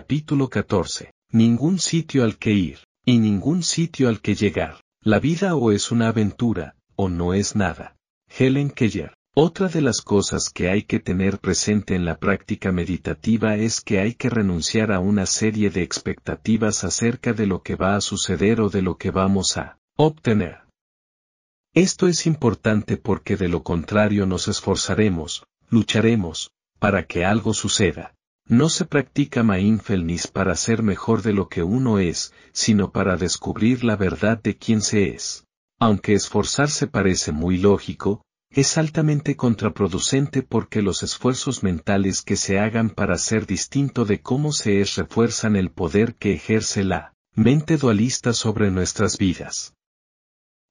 Capítulo 14. Ningún sitio al que ir, y ningún sitio al que llegar. La vida o es una aventura, o no es nada. Helen Keller. Otra de las cosas que hay que tener presente en la práctica meditativa es que hay que renunciar a una serie de expectativas acerca de lo que va a suceder o de lo que vamos a obtener. Esto es importante porque de lo contrario nos esforzaremos, lucharemos, para que algo suceda. No se practica mindfulness para ser mejor de lo que uno es, sino para descubrir la verdad de quién se es. Aunque esforzarse parece muy lógico, es altamente contraproducente porque los esfuerzos mentales que se hagan para ser distinto de cómo se es refuerzan el poder que ejerce la mente dualista sobre nuestras vidas.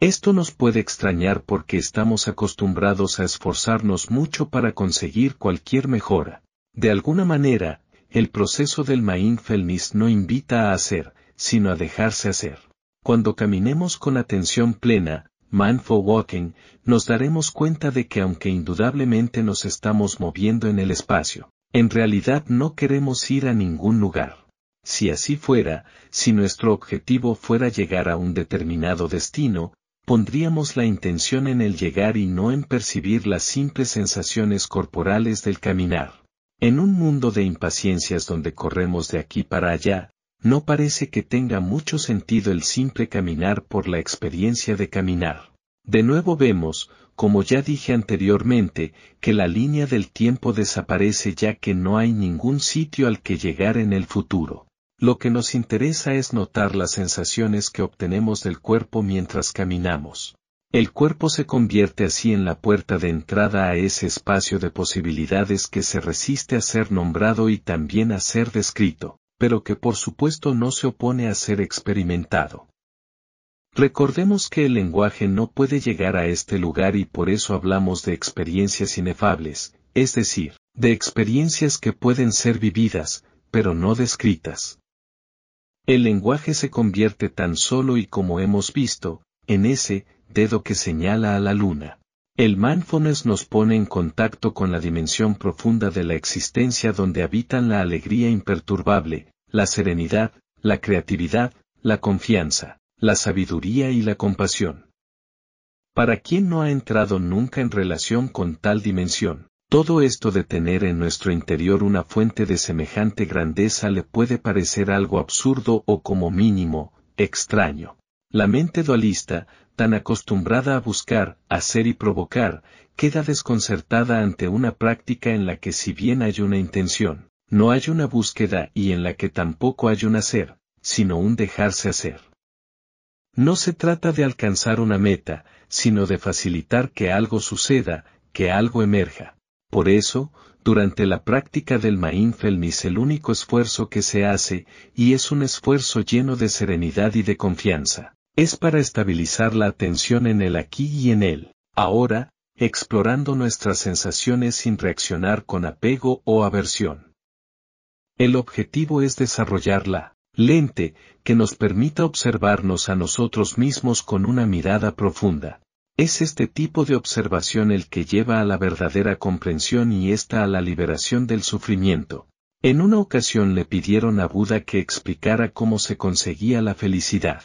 Esto nos puede extrañar porque estamos acostumbrados a esforzarnos mucho para conseguir cualquier mejora. De alguna manera, el proceso del mindfulness no invita a hacer, sino a dejarse hacer. Cuando caminemos con atención plena, mindful walking, nos daremos cuenta de que aunque indudablemente nos estamos moviendo en el espacio, en realidad no queremos ir a ningún lugar. Si así fuera, si nuestro objetivo fuera llegar a un determinado destino, pondríamos la intención en el llegar y no en percibir las simples sensaciones corporales del caminar. En un mundo de impaciencias donde corremos de aquí para allá, no parece que tenga mucho sentido el simple caminar por la experiencia de caminar. De nuevo vemos, como ya dije anteriormente, que la línea del tiempo desaparece ya que no hay ningún sitio al que llegar en el futuro. Lo que nos interesa es notar las sensaciones que obtenemos del cuerpo mientras caminamos. El cuerpo se convierte así en la puerta de entrada a ese espacio de posibilidades que se resiste a ser nombrado y también a ser descrito, pero que por supuesto no se opone a ser experimentado. Recordemos que el lenguaje no puede llegar a este lugar y por eso hablamos de experiencias inefables, es decir, de experiencias que pueden ser vividas, pero no descritas. El lenguaje se convierte tan solo y como hemos visto, en ese, dedo que señala a la luna. El mindfulness nos pone en contacto con la dimensión profunda de la existencia donde habitan la alegría imperturbable, la serenidad, la creatividad, la confianza, la sabiduría y la compasión. Para quien no ha entrado nunca en relación con tal dimensión, todo esto de tener en nuestro interior una fuente de semejante grandeza le puede parecer algo absurdo o como mínimo, extraño. La mente dualista, tan acostumbrada a buscar, hacer y provocar, queda desconcertada ante una práctica en la que si bien hay una intención, no hay una búsqueda y en la que tampoco hay un hacer, sino un dejarse hacer. No se trata de alcanzar una meta, sino de facilitar que algo suceda, que algo emerja. Por eso, durante la práctica del mindfulness el único esfuerzo que se hace, y es un esfuerzo lleno de serenidad y de confianza, es para estabilizar la atención en el aquí y en el ahora, explorando nuestras sensaciones sin reaccionar con apego o aversión. El objetivo es desarrollar la lente que nos permita observarnos a nosotros mismos con una mirada profunda. Es este tipo de observación el que lleva a la verdadera comprensión y esta a la liberación del sufrimiento. En una ocasión le pidieron a Buda que explicara cómo se conseguía la felicidad.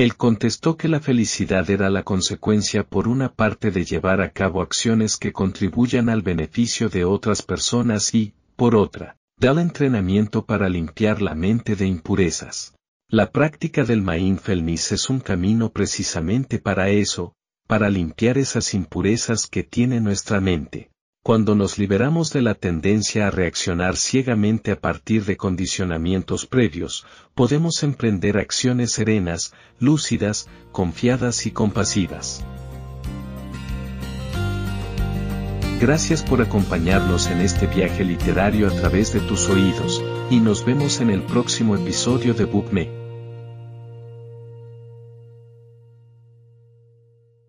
Él contestó que la felicidad era la consecuencia por una parte de llevar a cabo acciones que contribuyan al beneficio de otras personas y, por otra, del entrenamiento para limpiar la mente de impurezas. La práctica del mindfulness es un camino precisamente para eso, para limpiar esas impurezas que tiene nuestra mente. Cuando nos liberamos de la tendencia a reaccionar ciegamente a partir de condicionamientos previos, podemos emprender acciones serenas, lúcidas, confiadas y compasivas. Gracias por acompañarnos en este viaje literario a través de tus oídos. y nos vemos en el próximo episodio de BookMe.